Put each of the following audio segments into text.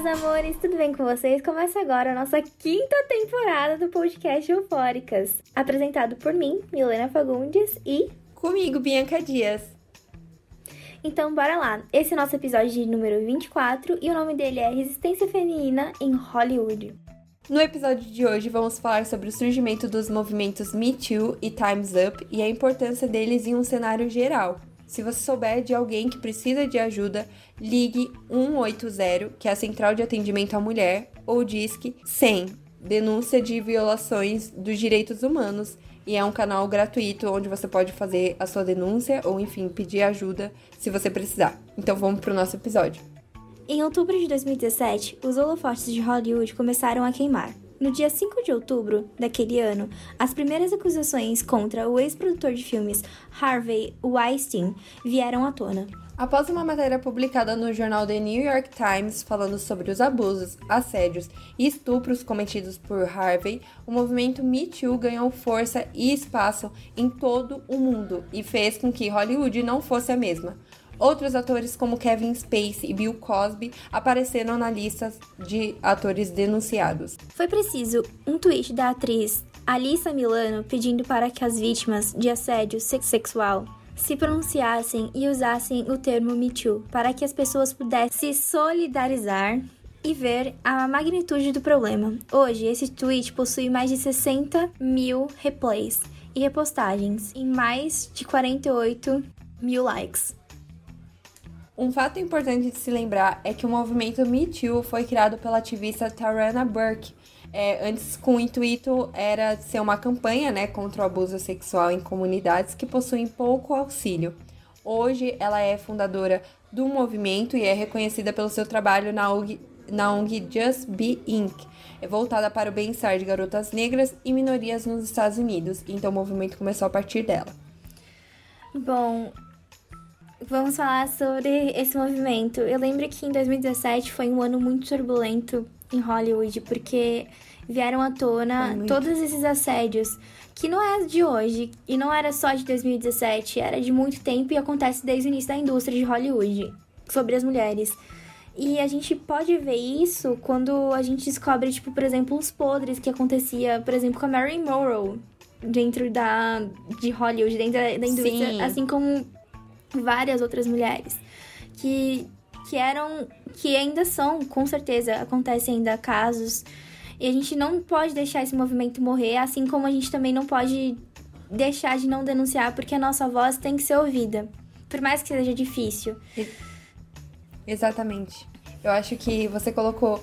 meus amores, tudo bem com vocês? Começa agora a nossa quinta temporada do podcast Eufóricas, apresentado por mim, Milena Fagundes e comigo, Bianca Dias. Então, bora lá. Esse é o nosso episódio de número 24 e o nome dele é Resistência Feminina em Hollywood. No episódio de hoje, vamos falar sobre o surgimento dos movimentos Me Too e Time's Up e a importância deles em um cenário geral. Se você souber de alguém que precisa de ajuda, ligue 180, que é a Central de Atendimento à Mulher, ou disque 100, denúncia de violações dos direitos humanos, e é um canal gratuito onde você pode fazer a sua denúncia ou, enfim, pedir ajuda se você precisar. Então vamos para o nosso episódio. Em outubro de 2017, os holofotes de Hollywood começaram a queimar. No dia 5 de outubro daquele ano, as primeiras acusações contra o ex-produtor de filmes Harvey Weinstein vieram à tona. Após uma matéria publicada no jornal The New York Times falando sobre os abusos, assédios e estupros cometidos por Harvey, o movimento Me Too ganhou força e espaço em todo o mundo e fez com que Hollywood não fosse a mesma. Outros atores como Kevin Spacey e Bill Cosby apareceram na lista de atores denunciados. Foi preciso um tweet da atriz Alissa Milano pedindo para que as vítimas de assédio sexual se pronunciassem e usassem o termo Me Too para que as pessoas pudessem se solidarizar e ver a magnitude do problema. Hoje, esse tweet possui mais de 60 mil replays e repostagens e mais de 48 mil likes. Um fato importante de se lembrar é que o movimento Me Too foi criado pela ativista Tarana Burke. É, antes, com o intuito era ser uma campanha né, contra o abuso sexual em comunidades que possuem pouco auxílio. Hoje, ela é fundadora do movimento e é reconhecida pelo seu trabalho na ONG, na ONG Just Be Inc., é voltada para o bem-estar de garotas negras e minorias nos Estados Unidos. Então, o movimento começou a partir dela. Bom, vamos falar sobre esse movimento. Eu lembro que em 2017 foi um ano muito turbulento em Hollywood, porque vieram à tona todos esses assédios, que não é de hoje, e não era só de 2017, era de muito tempo e acontece desde o início da indústria de Hollywood, sobre as mulheres. E a gente pode ver isso quando a gente descobre, tipo, por exemplo, os podres que acontecia, por exemplo, com a Marilyn Monroe, dentro da de Hollywood, dentro da, da indústria, Sim. assim como várias outras mulheres que, que eram, que ainda são, com certeza, acontecem ainda casos. E a gente não pode deixar esse movimento morrer, assim como a gente também não pode deixar de não denunciar, porque a nossa voz tem que ser ouvida, por mais que seja difícil. Exatamente. Eu acho que você colocou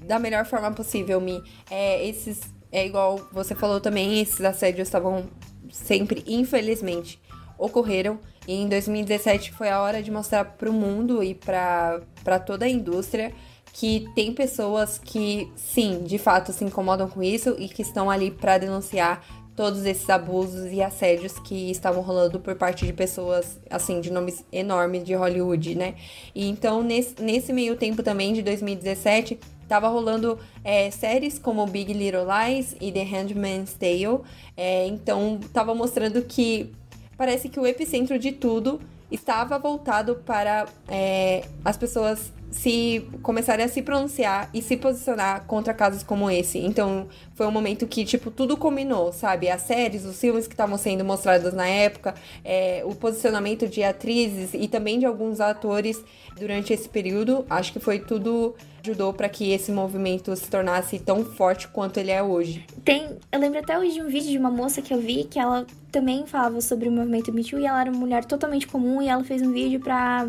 da melhor forma possível, Mi. É, esses, é igual você falou também, esses assédios estavam sempre, infelizmente, ocorreram. E em 2017 foi a hora de mostrar para o mundo e para toda a indústria que tem pessoas que, sim, de fato se incomodam com isso e que estão ali para denunciar todos esses abusos e assédios que estavam rolando por parte de pessoas, assim, de nomes enormes de Hollywood, né? E então, nesse, nesse meio tempo também, de 2017, tava rolando é, séries como Big Little Lies e The Handmaid's Tale. É, então, tava mostrando que parece que o epicentro de tudo estava voltado para é, as pessoas se começarem a se pronunciar e se posicionar contra casos como esse. Então, foi um momento que, tipo, tudo combinou, sabe? As séries, os filmes que estavam sendo mostrados na época, é, o posicionamento de atrizes e também de alguns atores durante esse período, acho que foi tudo ajudou para que esse movimento se tornasse tão forte quanto ele é hoje. Tem, eu lembro até hoje de um vídeo de uma moça que eu vi que ela também falava sobre o movimento Me Too e ela era uma mulher totalmente comum e ela fez um vídeo para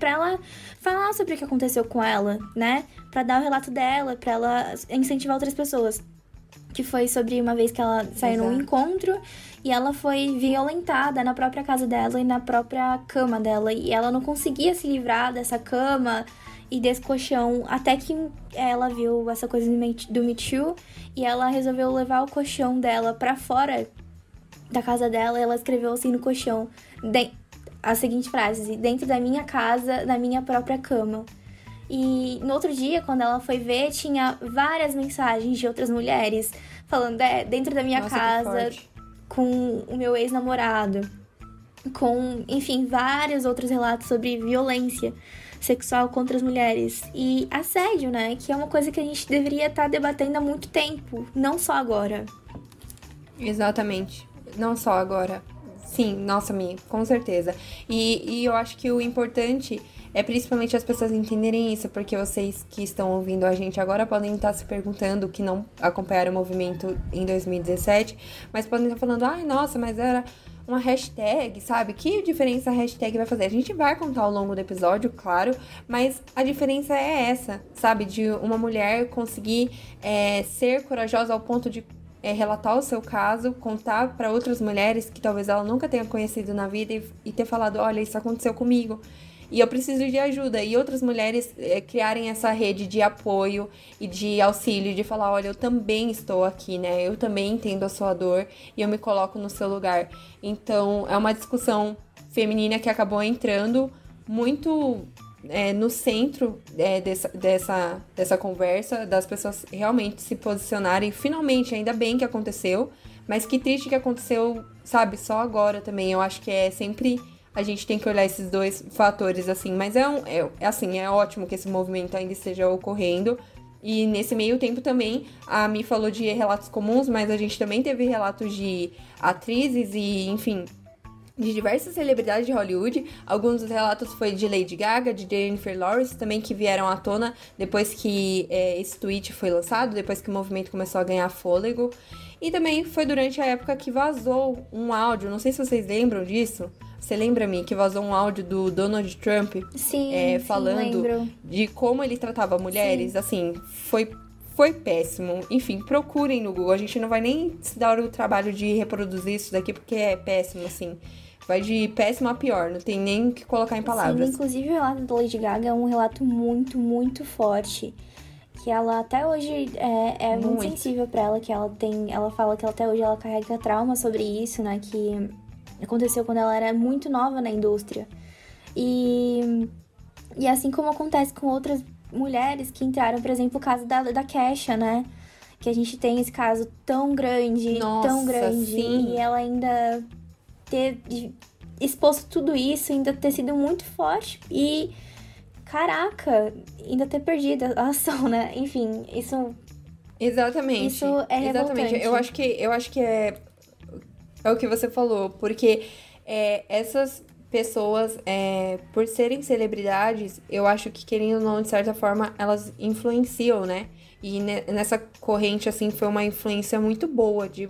para ela falar sobre o que aconteceu com ela, né? Para dar o relato dela, para ela incentivar outras pessoas. Que foi sobre uma vez que ela saiu num encontro e ela foi violentada na própria casa dela e na própria cama dela. E ela não conseguia se livrar dessa cama e desse colchão até que ela viu essa coisa do Me Too e ela resolveu levar o colchão dela para fora da casa dela. E ela escreveu assim no colchão: a seguinte frase: dentro da minha casa, na minha própria cama. E no outro dia, quando ela foi ver, tinha várias mensagens de outras mulheres falando: é, dentro da minha Nossa, casa, com o meu ex-namorado, com, enfim, vários outros relatos sobre violência sexual contra as mulheres. E assédio, né? Que é uma coisa que a gente deveria estar tá debatendo há muito tempo, não só agora. Exatamente. Não só agora. Sim, nossa, Mi, com certeza. E, e eu acho que o importante é principalmente as pessoas entenderem isso, porque vocês que estão ouvindo a gente agora podem estar se perguntando que não acompanharam o movimento em 2017, mas podem estar falando, ai, nossa, mas era uma hashtag, sabe? Que diferença a hashtag vai fazer? A gente vai contar ao longo do episódio, claro, mas a diferença é essa, sabe? De uma mulher conseguir é, ser corajosa ao ponto de é, relatar o seu caso, contar para outras mulheres que talvez ela nunca tenha conhecido na vida e, e ter falado: olha, isso aconteceu comigo e eu preciso de ajuda. E outras mulheres é, criarem essa rede de apoio e de auxílio, de falar: olha, eu também estou aqui, né? Eu também entendo a sua dor e eu me coloco no seu lugar. Então, é uma discussão feminina que acabou entrando muito é, no centro é, dessa, dessa, dessa conversa, das pessoas realmente se posicionarem. Finalmente, ainda bem que aconteceu, mas que triste que aconteceu, sabe, só agora também. Eu acho que é sempre a gente tem que olhar esses dois fatores, assim. Mas é, um, é, assim, é ótimo que esse movimento ainda esteja ocorrendo. E nesse meio tempo também, a Mi falou de relatos comuns, mas a gente também teve relatos de atrizes e, enfim, de diversas celebridades de Hollywood. Alguns dos relatos foi de Lady Gaga, de Jennifer Lawrence, também que vieram à tona depois que é, esse tweet foi lançado, depois que o movimento começou a ganhar fôlego. E também foi durante a época que vazou um áudio, não sei se vocês lembram disso, você lembra-me que vazou um áudio do Donald Trump sim, é, sim, falando lembro. de como ele tratava mulheres? Sim. Assim, foi, foi péssimo. Enfim, procurem no Google. A gente não vai nem se dar o trabalho de reproduzir isso daqui porque é péssimo, assim. Vai de péssimo a pior, não tem nem o que colocar em palavras. Sim, inclusive o relato da Lady Gaga é um relato muito, muito forte que ela até hoje é, é muito. muito, sensível para ela, que ela tem, ela fala que até hoje ela carrega trauma sobre isso, né, que Aconteceu quando ela era muito nova na indústria. E, e assim como acontece com outras mulheres que entraram, por exemplo, o caso da, da Kesha, né? Que a gente tem esse caso tão grande, Nossa, tão grande. Sim. E ela ainda ter exposto tudo isso, ainda ter sido muito forte. E, caraca, ainda ter perdido a ação, né? Enfim, isso... Exatamente. Isso é Exatamente. Revoltante. Eu acho que eu acho que é é o que você falou, porque é, essas pessoas, é, por serem celebridades, eu acho que, querendo ou não, de certa forma, elas influenciam, né? E nessa corrente, assim, foi uma influência muito boa de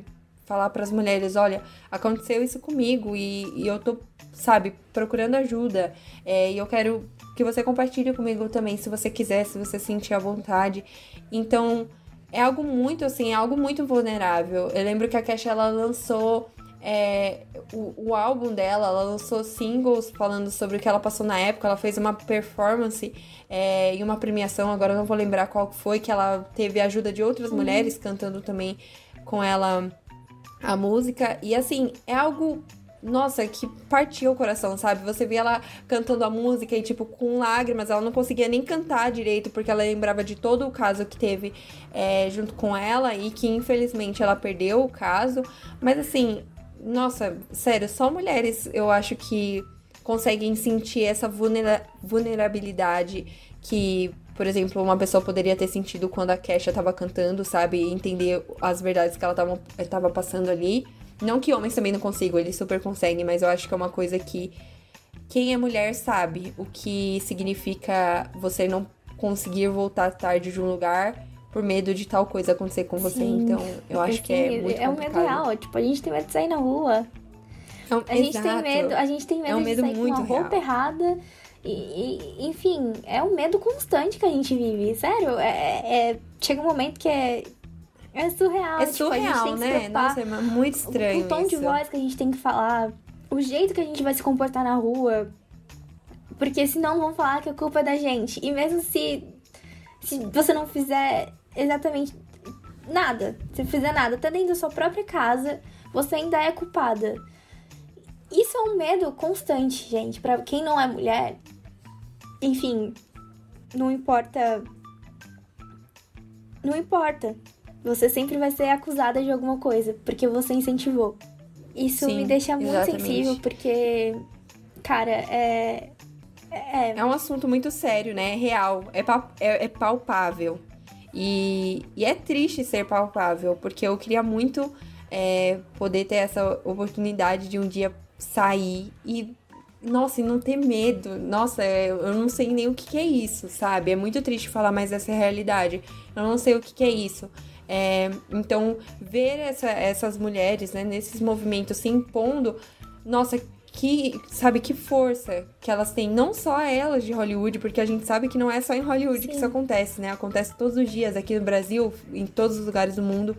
falar para as mulheres: olha, aconteceu isso comigo e, e eu tô, sabe, procurando ajuda. É, e eu quero que você compartilhe comigo também, se você quiser, se você sentir à vontade. Então, é algo muito, assim, é algo muito vulnerável. Eu lembro que a Kesha, ela lançou é, o, o, álbum dela, ela lançou singles falando sobre o que ela passou na época. Ela fez uma performance é, em uma premiação, agora não vou lembrar qual foi, que ela teve a ajuda de outras uhum. mulheres cantando também com ela a música. E assim, é algo. Nossa, que partiu o coração, sabe? Você via ela cantando a música e, tipo, com lágrimas, ela não conseguia nem cantar direito, porque ela lembrava de todo o caso que teve é, junto com ela e que, infelizmente, ela perdeu o caso. Mas, assim, nossa, sério, só mulheres eu acho que conseguem sentir essa vulnera vulnerabilidade que, por exemplo, uma pessoa poderia ter sentido quando a Kesha tava cantando, sabe? E entender as verdades que ela tava, tava passando ali. Não que homens também não consigam, eles super conseguem, mas eu acho que é uma coisa que quem é mulher sabe o que significa você não conseguir voltar tarde de um lugar por medo de tal coisa acontecer com você. Sim, então, eu acho que é muito É um medo real. Tipo, a gente tem medo de sair na rua. É um, a gente exato. tem medo, a gente tem medo, é um medo de sair muito com uma roupa real. errada. E, e, enfim, é um medo constante que a gente vive. Sério, é, é chega um momento que é é surreal. É tipo, surreal, né? Nossa, é muito estranho. O tom isso. de voz que a gente tem que falar, o jeito que a gente vai se comportar na rua. Porque senão vão falar que a culpa é da gente. E mesmo se, se você não fizer exatamente nada. Se fizer nada, até dentro da sua própria casa, você ainda é culpada. Isso é um medo constante, gente. Para quem não é mulher, enfim, não importa. Não importa. Você sempre vai ser acusada de alguma coisa, porque você incentivou. Isso Sim, me deixa muito exatamente. sensível, porque, cara, é. É, É um assunto muito sério, né? É real, é, pa- é, é palpável. E, e é triste ser palpável, porque eu queria muito é, poder ter essa oportunidade de um dia sair e, nossa, e não ter medo. Nossa, é, eu não sei nem o que, que é isso, sabe? É muito triste falar mais dessa realidade. Eu não sei o que, que é isso. É, então, ver essa- essas mulheres né, nesses movimentos se impondo, nossa, que, sabe, que força que elas têm, não só elas de Hollywood, porque a gente sabe que não é só em Hollywood que Sim. isso acontece, né? Acontece todos os dias aqui no Brasil, em todos os lugares do mundo.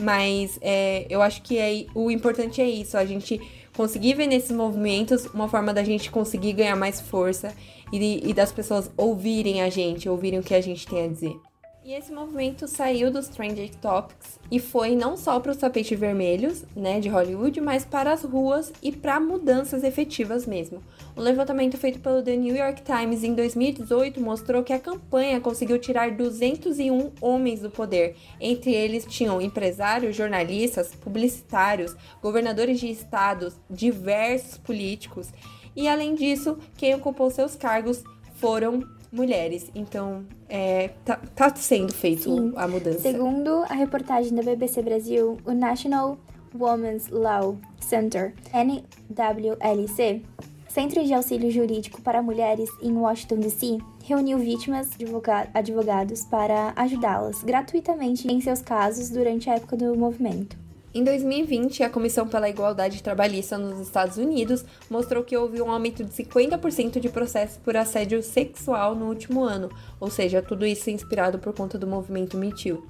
Mas é, eu acho que é, o importante é isso, a gente conseguir ver nesses movimentos uma forma da gente conseguir ganhar mais força e, e das pessoas ouvirem a gente, ouvirem o que a gente tem a dizer. E esse movimento saiu dos Trending Topics e foi não só para os tapetes vermelhos, né, de Hollywood, mas para as ruas e para mudanças efetivas mesmo. Um levantamento feito pelo The New York Times em 2018 mostrou que a campanha conseguiu tirar 201 homens do poder. Entre eles tinham empresários, jornalistas, publicitários, governadores de estados, diversos políticos. E além disso, quem ocupou seus cargos foram mulheres. Então, é, tá, tá sendo feito Sim. a mudança. Segundo a reportagem da BBC Brasil, o National Women's Law Center, NWLC, Centro de Auxílio Jurídico para Mulheres em Washington DC, reuniu vítimas e advoga- advogados para ajudá-las gratuitamente em seus casos durante a época do movimento. Em 2020, a Comissão pela Igualdade Trabalhista nos Estados Unidos mostrou que houve um aumento de 50% de processos por assédio sexual no último ano, ou seja, tudo isso inspirado por conta do movimento Me Too.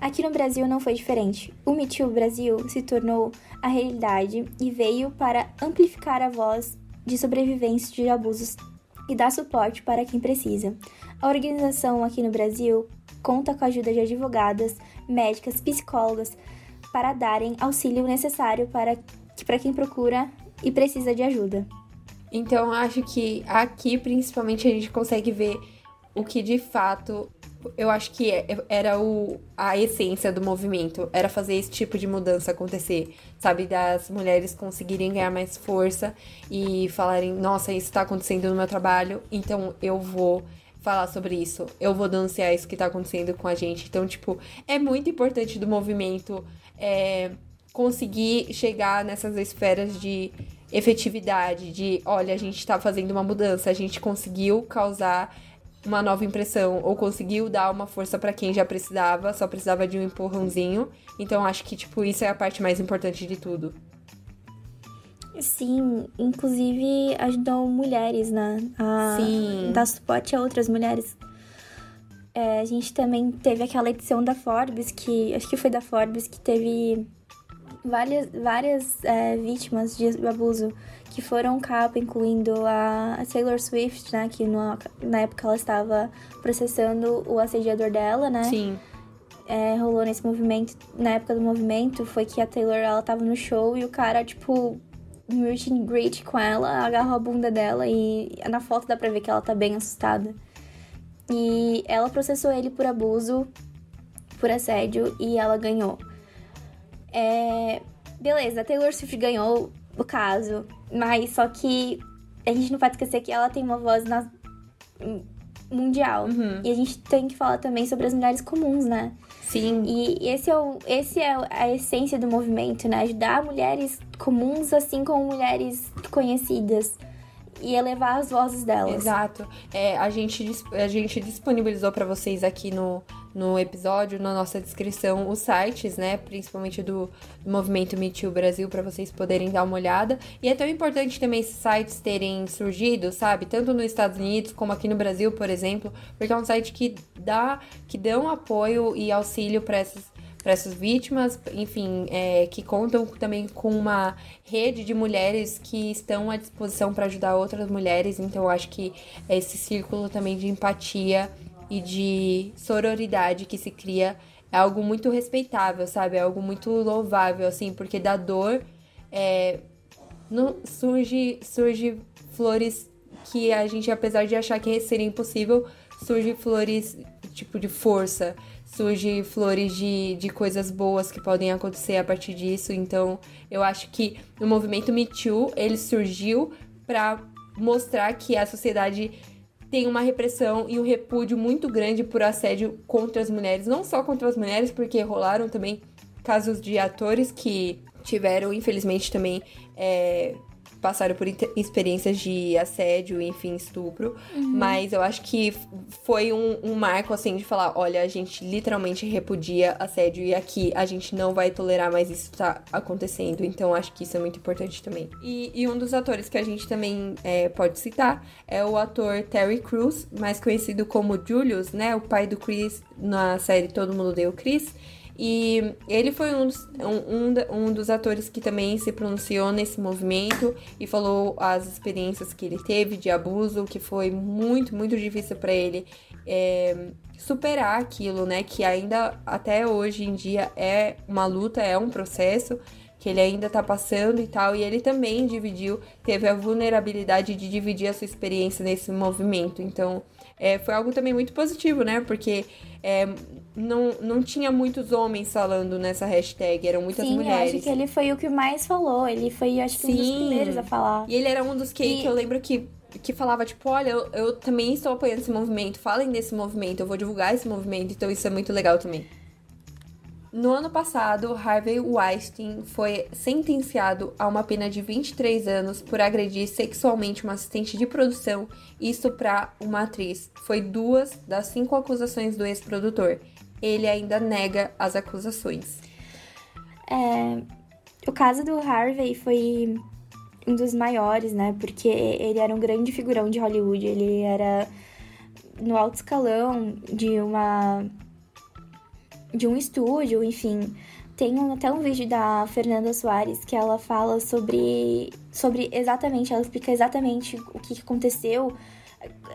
Aqui no Brasil não foi diferente. O Me Too Brasil se tornou a realidade e veio para amplificar a voz de sobreviventes de abusos e dar suporte para quem precisa. A organização aqui no Brasil conta com a ajuda de advogadas, médicas, psicólogas para darem auxílio necessário para, para quem procura e precisa de ajuda. Então, acho que aqui, principalmente, a gente consegue ver o que de fato eu acho que é- era o, a essência do movimento. Era fazer esse tipo de mudança acontecer. Sabe? Das mulheres conseguirem ganhar mais força e falarem: nossa, isso tá acontecendo no meu trabalho, então eu vou falar sobre isso. Eu vou denunciar isso que tá acontecendo com a gente. Então, tipo, é muito importante do movimento é, conseguir chegar nessas esferas de efetividade, de olha, a gente tá fazendo uma mudança, a gente conseguiu causar uma nova impressão ou conseguiu dar uma força pra quem já precisava, só precisava de um empurrãozinho. Então acho que tipo isso é a parte mais importante de tudo. Sim, inclusive ajudou mulheres, né? A Sim. dar suporte a outras mulheres. É, a gente também teve aquela edição da Forbes, que acho que foi da Forbes, que teve várias, várias é, vítimas de abuso que foram capa, incluindo a, a Taylor Swift, né? Que no, na época ela estava processando o assediador dela, né? Sim. é, rolou nesse movimento, na época do movimento, foi que a Taylor, ela tava no show e o cara, tipo, meet and greet com ela, agarrou a bunda dela e na foto dá pra ver que ela tá bem assustada. E ela processou ele por abuso, por assédio, e ela ganhou. É... Beleza, a Taylor Swift ganhou o caso, mas só que a gente não pode esquecer que ela tem uma voz na... mundial. Uhum. E a gente tem que falar também sobre as mulheres comuns, né? Sim. E esse é, o, esse é a essência do movimento, né? Ajudar mulheres comuns, assim como mulheres conhecidas. E elevar as vozes delas. Exato. É, a, gente, a gente disponibilizou para vocês aqui no, no episódio, na nossa descrição, os sites, né? Principalmente do, do Movimento Me Too Brasil, para vocês poderem dar uma olhada. E é tão importante também esses sites terem surgido, sabe? Tanto nos Estados Unidos como aqui no Brasil, por exemplo, porque é um site que dá, que dão apoio e auxílio para essas para essas vítimas, enfim, é, que contam também com uma rede de mulheres que estão à disposição para ajudar outras mulheres. Então, acho que esse círculo também de empatia e de sororidade que se cria é algo muito respeitável, sabe? É algo muito louvável, assim, porque da dor é, não, surge, surge flores que a gente, apesar de achar que seria impossível, surge flores tipo de força, surge flores de, de coisas boas que podem acontecer a partir disso. Então, eu acho que o movimento Me Too, ele surgiu para mostrar que a sociedade tem uma repressão e um repúdio muito grande por assédio contra as mulheres, não só contra as mulheres, porque rolaram também casos de atores que tiveram, infelizmente, também é, passaram por experiências de assédio, enfim, estupro. Uhum. Mas eu acho que foi um, um, marco, assim, de falar: olha, a gente literalmente repudia assédio e aqui a gente não vai tolerar mais isso tá acontecendo. Então acho que isso é muito importante também. E, e um dos atores que a gente também é, pode citar é o ator Terry Crews, mais conhecido como Julius, né? O pai do Chris na série Todo Mundo Deu Chris. E ele foi um dos, um, um, dos atores que também se pronunciou nesse movimento e falou as experiências que ele teve de abuso, que foi muito, muito difícil para ele é, superar aquilo, né? Que ainda até hoje em dia é uma luta, é um processo que ele ainda tá passando e tal, e ele também dividiu, teve a vulnerabilidade de dividir a sua experiência nesse movimento. Então, é, foi algo também muito positivo, né? Porque é, não, não tinha muitos homens falando nessa hashtag, eram muitas Sim, mulheres. Sim, acho que ele foi o que mais falou. Ele foi, acho que, Sim. um dos primeiros a falar. E ele era um dos que, e... que eu lembro que que falava, tipo, olha, eu, eu, também estou apoiando esse movimento, falem desse movimento, eu vou divulgar esse movimento, então isso é muito legal também. No ano passado, Harvey Weinstein foi sentenciado a uma pena de 23 anos por agredir sexualmente uma assistente de produção e estuprar uma atriz. Foi duas das cinco acusações do ex-produtor. Ele ainda nega as acusações. É, o caso do Harvey foi um dos maiores, né? Porque ele era um grande figurão de Hollywood. Ele era no alto escalão de uma de um estúdio, enfim. Tem até um vídeo da Fernanda Soares que ela fala sobre, sobre exatamente, ela explica exatamente o que aconteceu,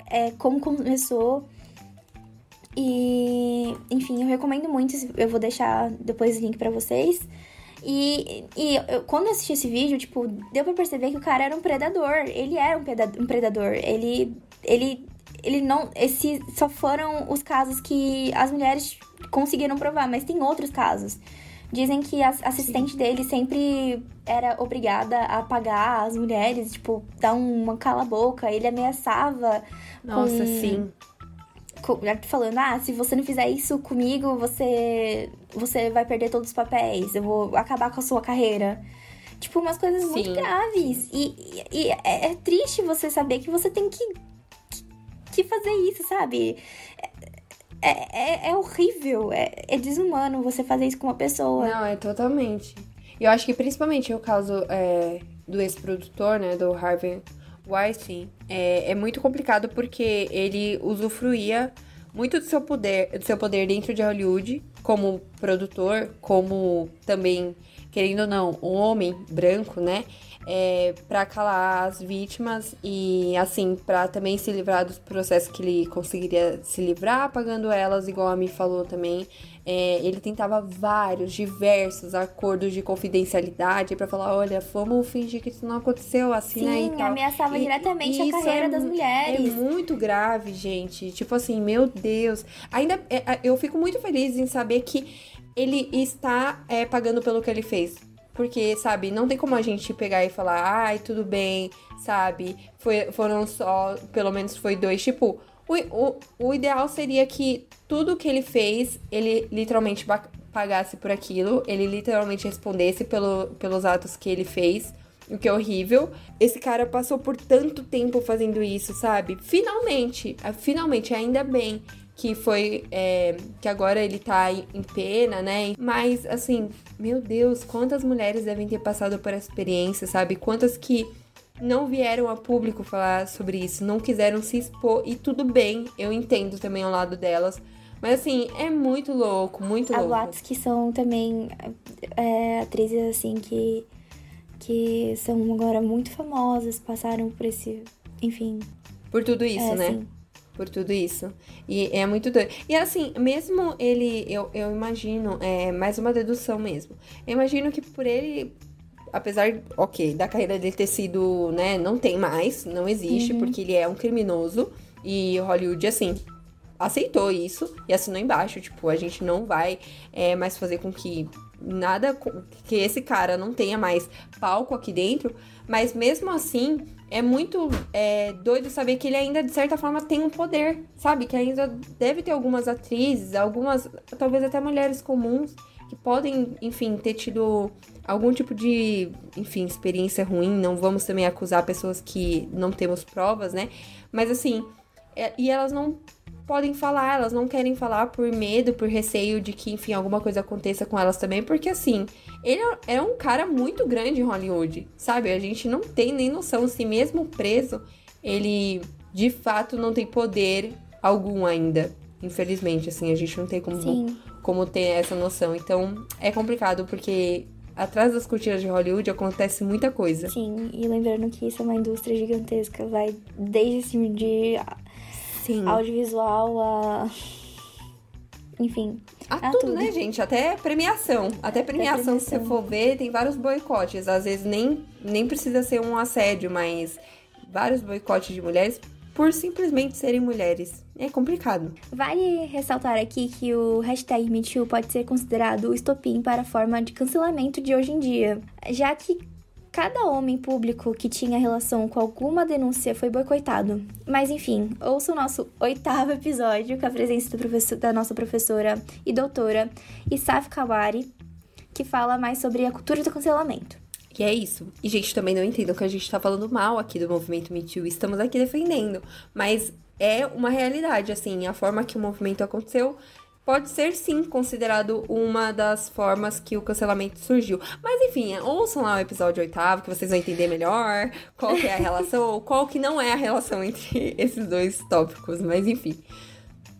é, como começou. E, enfim, eu recomendo muito, eu vou deixar depois o link para vocês. E, e eu, quando eu assisti esse vídeo, tipo, deu pra perceber que o cara era um predador. Ele era um predador. Ele, ele, ele não. Esses só foram os casos que as mulheres conseguiram provar, mas tem outros casos. Dizem que a assistente sim. dele sempre era obrigada a pagar as mulheres, tipo, dar uma cala-boca. Ele ameaçava. Nossa, com... sim falando, ah, se você não fizer isso comigo, você você vai perder todos os papéis, eu vou acabar com a sua carreira. Tipo, umas coisas Sim. muito graves. E, e, e é, é, triste você saber que você tem que, que fazer isso, sabe? É, é, é horrível, é, é, desumano você fazer isso com uma pessoa. Não, é totalmente. E eu acho que principalmente o caso é, do ex-produtor, né, do Harvey Weinstein, é, é muito complicado porque ele usufruía muito do seu poder, do seu poder dentro de Hollywood, como produtor, como também, querendo ou não, um homem branco, né? é, para calar as vítimas e, assim, para também se livrar dos processos que ele conseguiria se livrar, pagando elas, igual a Mi falou também. É, ele tentava vários, diversos acordos de confidencialidade para falar: olha, vamos fingir que isso não aconteceu, assim, Sim, e tal. ameaçava e, diretamente a carreira é, das mulheres. É muito grave, gente. Tipo assim, meu Deus. Ainda é, eu fico muito feliz em saber que ele está é, pagando pelo que ele fez porque, sabe, não tem como a gente pegar e falar, ai, tudo bem, sabe? Foi, foram só, pelo menos foi dois. Tipo, o, o, o ideal seria que tudo que ele fez, ele literalmente pagasse por aquilo, ele literalmente respondesse pelo, pelos atos que ele fez o que é horrível. Esse cara passou por tanto tempo fazendo isso, sabe? Finalmente, finalmente, ainda bem que foi é, que agora ele tá em pena, né? Mas assim, meu Deus, quantas mulheres devem ter passado por essa experiência, sabe? Quantas que não vieram a público falar sobre isso, não quiseram se expor e tudo bem, eu entendo também o lado delas. Mas assim, é muito louco, muito louco. Há boatos que são também é, atrizes assim que, que são agora muito famosas, passaram por esse. Enfim. Por tudo isso, é, né? Sim por tudo isso. E é muito doido. E assim, mesmo ele, eu, eu imagino, é mais uma dedução mesmo. Eu imagino que por ele, apesar, ok, da carreira dele ter sido, né, não tem mais, não existe, uhum. porque ele é um criminoso. E Hollywood, assim, aceitou isso e assinou embaixo, tipo, a gente não vai é, mais fazer com que nada que esse cara não tenha mais palco aqui dentro, mas mesmo assim é muito é, doido saber que ele ainda, de certa forma, tem um poder, sabe? Que ainda deve ter algumas atrizes, algumas, talvez até mulheres comuns, que podem, enfim, ter tido algum tipo de, enfim, experiência ruim. Não vamos também acusar pessoas que não temos provas, né? Mas assim, é, e elas não podem falar, elas não querem falar por medo, por receio de que, enfim, alguma coisa aconteça com elas também, porque assim, ele é, é um cara muito grande em Hollywood, sabe? A gente não tem nem noção se mesmo preso, ele de fato não tem poder algum ainda. Infelizmente, assim, a gente não tem como, como ter essa noção. Então, é complicado porque atrás das cortinas de Hollywood acontece muita coisa. Sim, e lembrando que isso é uma indústria gigantesca, vai desde assim de Sim. audiovisual a. Enfim. A, a tudo, tudo, né, gente? Até premiação. Até premiação, Até premiação, se você for ver, tem vários boicotes. Às vezes nem, nem precisa ser um assédio, mas vários boicotes de mulheres por simplesmente serem mulheres. É complicado. Vale ressaltar aqui que o hashtag MeToo pode ser considerado o estopim para a forma de cancelamento de hoje em dia, já que Cada homem público que tinha relação com alguma denúncia foi boicotado. Mas enfim, ouça o nosso oitavo episódio com a presença da nossa professora e doutora Isaf Kawari, que fala mais sobre a cultura do cancelamento. E é isso. E, gente, também não entendam que a gente tá falando mal aqui do movimento Me Too. Estamos aqui defendendo. Mas é uma realidade, assim. A forma que o movimento aconteceu pode ser sim considerado uma das formas que o cancelamento surgiu. Mas enfim, ouçam lá o episódio oitavo, que vocês vão entender melhor qual que é a relação, ou qual que não é a relação entre esses dois tópicos. Mas enfim.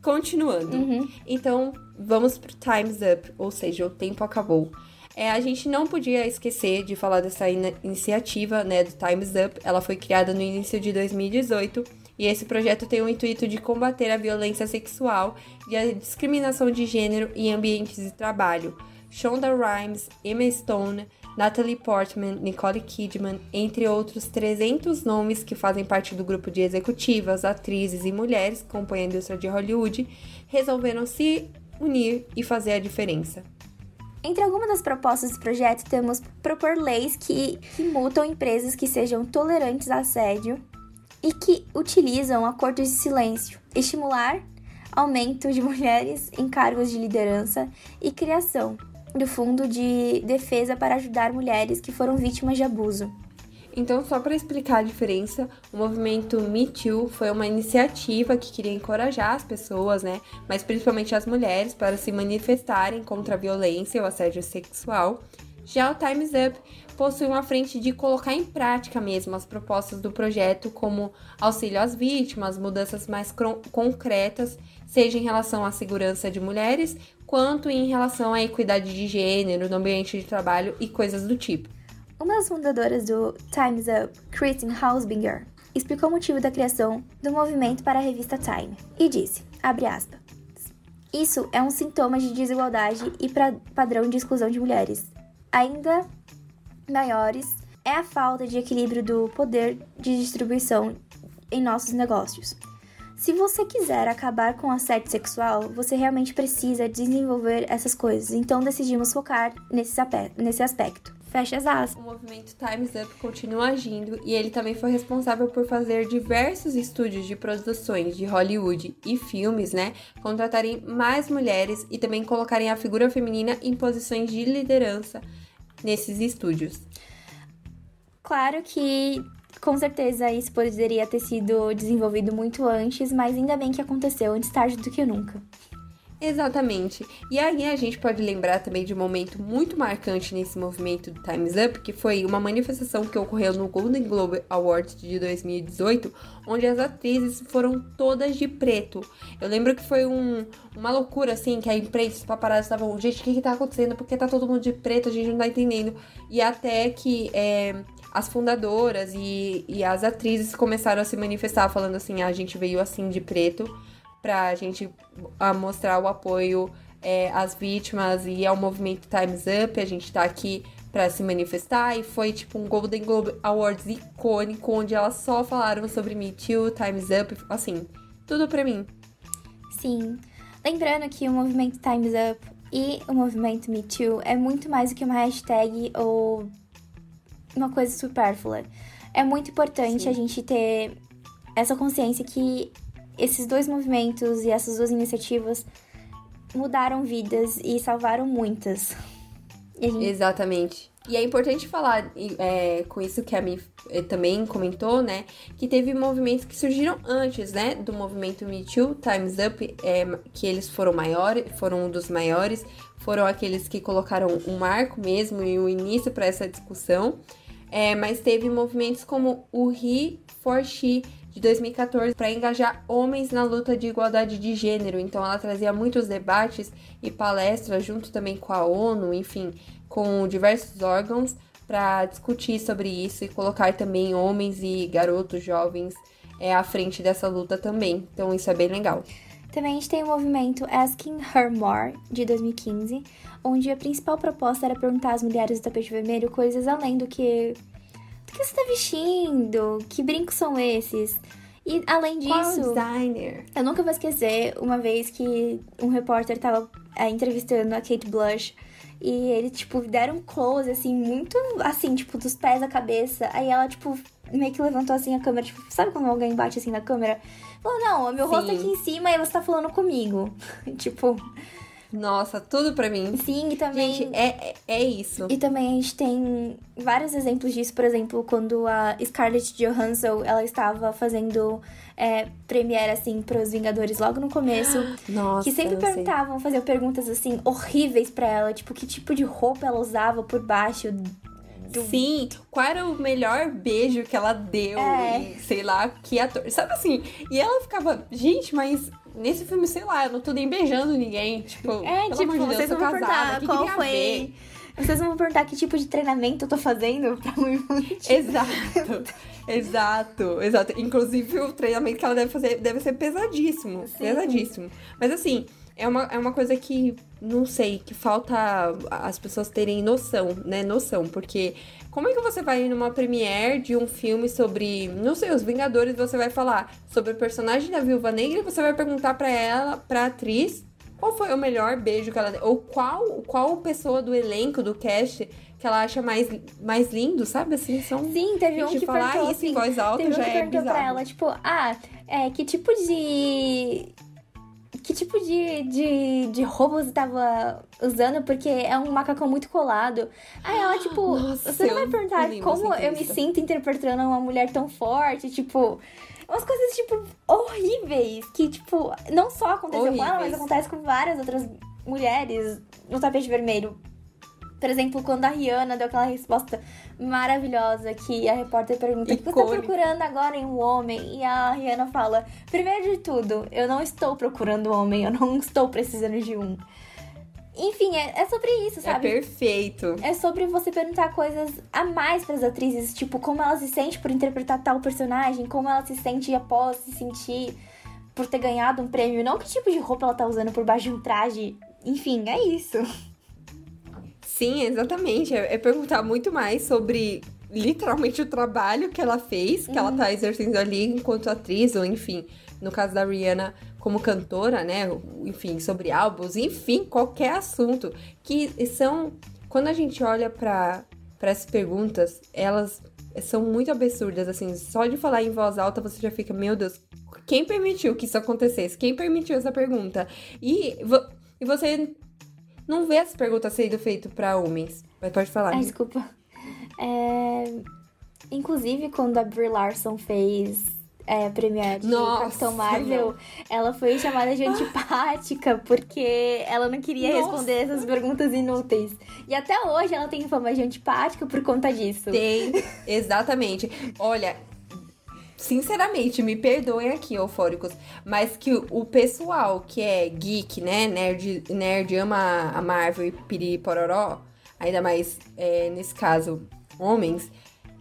Continuando. Uhum. Então, vamos pro Time's Up, ou seja, o tempo acabou. É, a gente não podia esquecer de falar dessa in iniciativa, né, do Time's Up. Ela foi criada no início de 2018 e esse projeto tem o intuito de combater a violência sexual e a discriminação de gênero em ambientes de trabalho. Shonda Rhimes, Emma Stone, Natalie Portman, Nicole Kidman, entre outros 300 nomes que fazem parte do grupo de executivas, atrizes e mulheres que compõem a indústria de Hollywood, resolveram se unir e fazer a diferença. Entre algumas das propostas do projeto, temos propor leis que, que multam empresas que sejam tolerantes a assédio, e que utilizam acordos de silêncio, estimular aumento de mulheres em cargos de liderança e criação do Fundo de Defesa para ajudar mulheres que foram vítimas de abuso. Então, só para explicar a diferença, o movimento Me Too foi uma iniciativa que queria encorajar as pessoas, né, mas principalmente as mulheres, para se manifestarem contra a violência e o assédio sexual. Já o Time's Up possui uma frente de colocar em prática mesmo as propostas do projeto, como auxílio às vítimas, mudanças mais concretas, seja em relação à segurança de mulheres, quanto em relação à equidade de gênero no ambiente de trabalho e coisas do tipo. Uma das fundadoras do Time's Up, Kristen Hausbinger, explicou o motivo da criação do movimento para a revista Time e disse, abre aspas, isso é um sintoma de desigualdade e padrão de exclusão de mulheres. Ainda maiores é a falta de equilíbrio do poder de distribuição em nossos negócios. Se você quiser acabar com assédio sexual, você realmente precisa desenvolver essas coisas. Então decidimos focar nesse, nesse aspecto. Fecha as asas. O movimento Times Up continua agindo e ele também foi responsável por fazer diversos estúdios de produções de Hollywood e filmes, né, contratarem mais mulheres e também colocarem a figura feminina em posições de liderança nesses estúdios. Claro que com certeza isso poderia ter sido desenvolvido muito antes, mas ainda bem que aconteceu antes tarde do que nunca. Exatamente. E aí a gente pode lembrar também de um momento muito marcante nesse movimento do Time's Up, que foi uma manifestação que ocorreu no Golden Globe Awards de 2018, onde as atrizes foram todas de preto. Eu lembro que foi um, uma loucura, assim, que a imprensa, os paparazzi estavam, gente, o que que tá acontecendo? Por que tá todo mundo de preto? A gente não tá entendendo. E até que é, as fundadoras e, e as atrizes começaram a se manifestar, falando assim, ah, a gente veio assim de preto pra gente a mostrar o apoio é, às vítimas e ao movimento Time's Up. A gente tá aqui para se manifestar e foi tipo um Golden Globe Awards icônico onde elas só falaram sobre Me Too, Time's Up, assim, tudo para mim. Sim. Lembrando que o movimento Time's Up E o movimento Me Too é muito mais do que uma hashtag ou uma coisa supérflua. É muito importante Sim. a gente ter essa consciência que esses dois movimentos e essas duas iniciativas mudaram vidas e salvaram muitas. Exatamente. E é importante falar é, com isso que a Mi eh, também comentou, né? Que teve movimentos que surgiram antes, né? Do movimento Me Too, Time's Up, é, que eles foram maiores, foram um dos maiores, foram aqueles que colocaram um marco mesmo e o um início para essa discussão. É, mas teve movimentos como o He for She de 2014 para engajar homens na luta de igualdade de gênero. Então ela trazia muitos debates e palestras junto também com a ONU, enfim, com diversos órgãos para discutir sobre isso e colocar também homens e garotos jovens é, à frente dessa luta também. Então isso é bem legal. Também a gente tem o movimento Asking Her More, de 2015, onde a principal proposta era perguntar às mulheres do tapete vermelho coisas além do que. Do que você está vestindo, que brincos são esses. E além Qual disso, designer? eu nunca vou esquecer uma vez que um repórter tava é, entrevistando a Kate Blush e ele, tipo, deram um close, assim, muito assim, tipo, dos pés à cabeça. Aí ela, tipo, meio que levantou assim a câmera, tipo, sabe quando alguém bate assim na câmera? Falou, não, meu rosto Sim. aqui em cima e você tá falando comigo. tipo, Nossa, tudo pra mim. sim, e também. Gente, é, é, é isso. E também a gente tem vários exemplos disso, por exemplo, quando a Scarlett Johansson, ela estava fazendo é, premiere, assim, pros Vingadores logo no começo. Nossa, Que sempre perguntavam, faziam perguntas assim, horríveis pra ela, tipo, que tipo de roupa ela usava por baixo. Do... Sim, qual era o melhor beijo que ela deu É. sei lá, que ator. Sabe assim? E ela ficava, gente, mas nesse filme, sei lá, eu não tô nem beijando ninguém. Tipo, É, tipo, de Deus, vocês vão casada, perguntar qual foi. ver? Vocês vão perguntar que tipo de treinamento eu tô fazendo pra muito. Exato. Exato, exato. Inclusive, o treinamento que ela deve fazer deve ser pesadíssimo. Sim. Pesadíssimo. Mas assim, é uma, é uma coisa que, não sei, que falta as pessoas terem noção, né? Noção, porque como é que você vai ir numa premiere de um filme sobre, não sei, os Vingadores, você vai falar sobre o personagem da Viúva Negra e você vai perguntar pra ela, pra atriz, qual foi o melhor beijo que ela deu? Ou qual, qual pessoa do elenco, do cast, que ela acha mais, mais lindo, sabe? Assim, são. Sim, teve um que falar perguntou isso assim, em voz alta teve um já que é perguntou bizarro. pra ela, tipo, ah, é, que tipo de... Que tipo de, de, de roupa você tava usando? Porque é um macacão muito colado. Aí ela, tipo, Nossa, você não vai perguntar como dessa eu me sinto interpretando uma mulher tão forte, tipo... Umas coisas, tipo, horríveis. Que, tipo, não só aconteceu com ela, mas Horríveis. acontece com várias outras mulheres no tapete vermelho. Por exemplo, quando a Rihanna deu aquela resposta maravilhosa que a repórter pergunta: O que você tá Icônica. procurando agora em um homem? E a Rihanna fala: Primeiro de tudo, eu não estou procurando um homem, eu não estou precisando de um. Enfim, é, é sobre isso, É sabe? perfeito. É sobre você perguntar coisas a mais pras atrizes, tipo, como ela se sente por interpretar tal personagem, como ela se sente após se sentir por ter ganhado um prêmio, não que tipo de roupa ela tá usando por baixo de um traje. Enfim, é isso. Sim, exatamente. É, é perguntar muito mais sobre literalmente o trabalho que ela fez, que ela tá exercendo ali enquanto atriz, ou enfim, no caso da Rihanna como cantora, né? Enfim, sobre álbuns, enfim, qualquer assunto. Que são. Quando a gente olha para essas perguntas, elas são muito absurdas, assim. Só de falar em voz alta você já fica, meu Deus, quem permitiu que isso acontecesse? Quem permitiu essa pergunta? E, vo- e você não vê essa pergunta sendo feita para homens. Mas pode falar. Ai, desculpa. É, Inclusive, quando a Brie Larson fez é, a premiere de Nossa, Capitão Marvel, ela foi chamada de antipática porque ela não queria Nossa. responder essas perguntas inúteis. E até hoje ela tem fama de antipática por conta disso. Tem, exatamente. Olha, sinceramente, me perdoem aqui, eufóricos, mas que o pessoal que é geek, né, nerd, nerd ama a Marvel e piri pororó, ainda mais é, nesse caso, homens,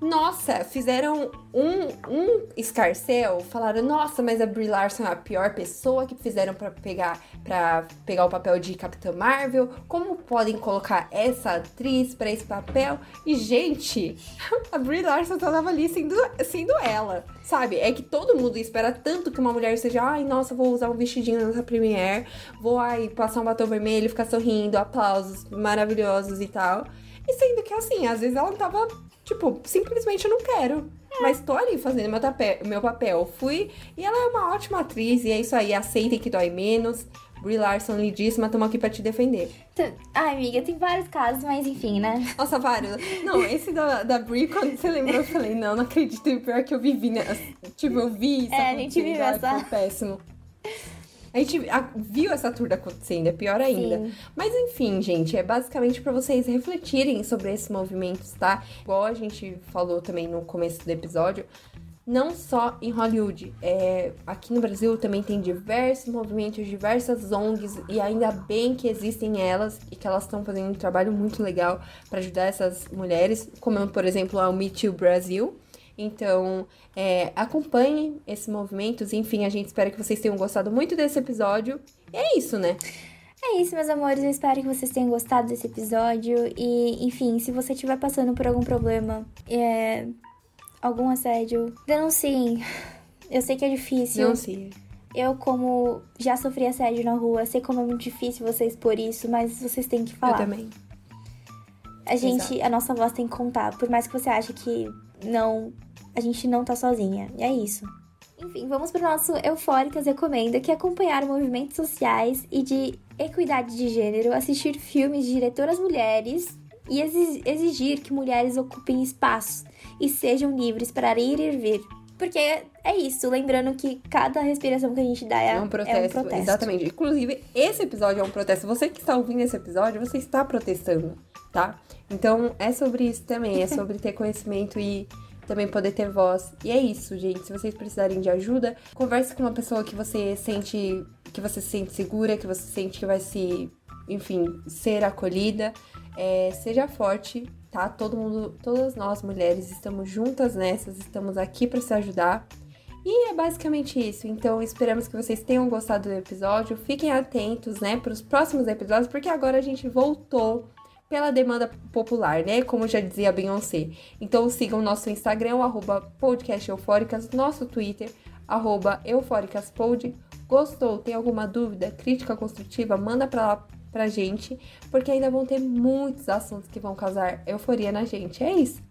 Nossa, fizeram um, um escarcel, falaram, nossa, mas a Brie Larson é a pior pessoa que fizeram para pegar para pegar o papel de Capitã Marvel. Como podem colocar essa atriz para esse papel? E gente, a Brie Larson tava ali sendo, sendo ela, sabe? É que todo mundo espera tanto que uma mulher seja, ai, nossa, vou usar um vestidinho nessa premiere, vou aí passar um batom vermelho, ficar sorrindo, aplausos maravilhosos e tal. E sendo que assim, às vezes ela tava Tipo, simplesmente eu não quero. É. Mas tô ali fazendo meu, meu papel. Fui. E ela é uma ótima atriz. E é isso aí. Aceitem que dói menos. Brie Larson, lindíssima, tamo aqui pra te defender. Ai, amiga, tem vários casos, mas enfim, né? Nossa, vários. Não, esse da, da Brie, quando você lembrou, eu falei, não, não acredito. E pior que eu vivi, né? Tipo, eu vi isso. É, a gente viu essa. Foi péssimo. A gente viu essa tour acontecendo, é pior ainda. Sim. Mas enfim, gente, é basicamente para vocês refletirem sobre esses movimentos, tá? Igual a gente falou também no começo do episódio, não só em Hollywood. É, aqui no Brasil também tem diversos movimentos, diversas ONGs, e ainda bem que existem elas e que elas estão fazendo um trabalho muito legal para ajudar essas mulheres, como por exemplo a Me Too Brasil então, é, acompanhem esses movimentos. Enfim, a gente espera que vocês tenham gostado muito desse episódio. E é isso, né? É isso, meus amores. Eu espero que vocês tenham gostado desse episódio. E, enfim, se você estiver passando por algum problema, é, algum assédio, denunciem. Eu sei que é difícil. Denuncie. Eu, como já sofri assédio na rua, sei como é muito difícil vocês por isso, mas vocês têm que falar. Eu também. A gente, Exato. a nossa voz tem que contar. Por mais que você ache que não a gente não tá sozinha. E é isso. Enfim, vamos para o nosso Eufóricas Recomenda, que é acompanhar movimentos sociais e de equidade de gênero, assistir filmes de diretoras mulheres e exigir que mulheres ocupem espaços e sejam livres para ir e vir. Porque é isso, lembrando que cada respiração que a gente dá é, é, um, protesto, é um protesto. Exatamente. Inclusive, esse episódio é um protesto. Você que está ouvindo esse episódio, você está protestando, tá? Então, é sobre isso também. É sobre ter conhecimento e também poder ter voz. E é isso, gente. Se vocês precisarem de ajuda, converse com uma pessoa que você sente que você se sente segura, que você sente que vai se, enfim, ser acolhida. É, seja forte, tá? Todo mundo, todas nós mulheres estamos juntas nessas, estamos aqui para se ajudar. E é basicamente isso. Então, esperamos que vocês tenham gostado do episódio. Fiquem atentos, né, para os próximos episódios, porque agora a gente voltou pela demanda popular, né? Como já dizia Beyoncé. Então sigam nosso Instagram, arroba podcast eufóricas, nosso Twitter, arroba eufóricaspod. Gostou? Tem alguma dúvida, crítica construtiva? Manda pra lá pra gente, porque ainda vão ter muitos assuntos que vão causar euforia na gente. É isso.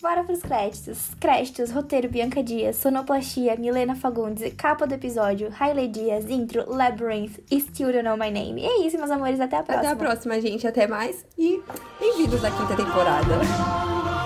Bora pros créditos. Créditos, roteiro Bianca Dias, sonoplastia Milena Fagundes, capa do episódio Hailey Dias, intro Labyrinth Still Don't Know My Name. E é isso, meus amores, até a próxima. Até a próxima, gente. Até mais e bem-vindos à quinta temporada.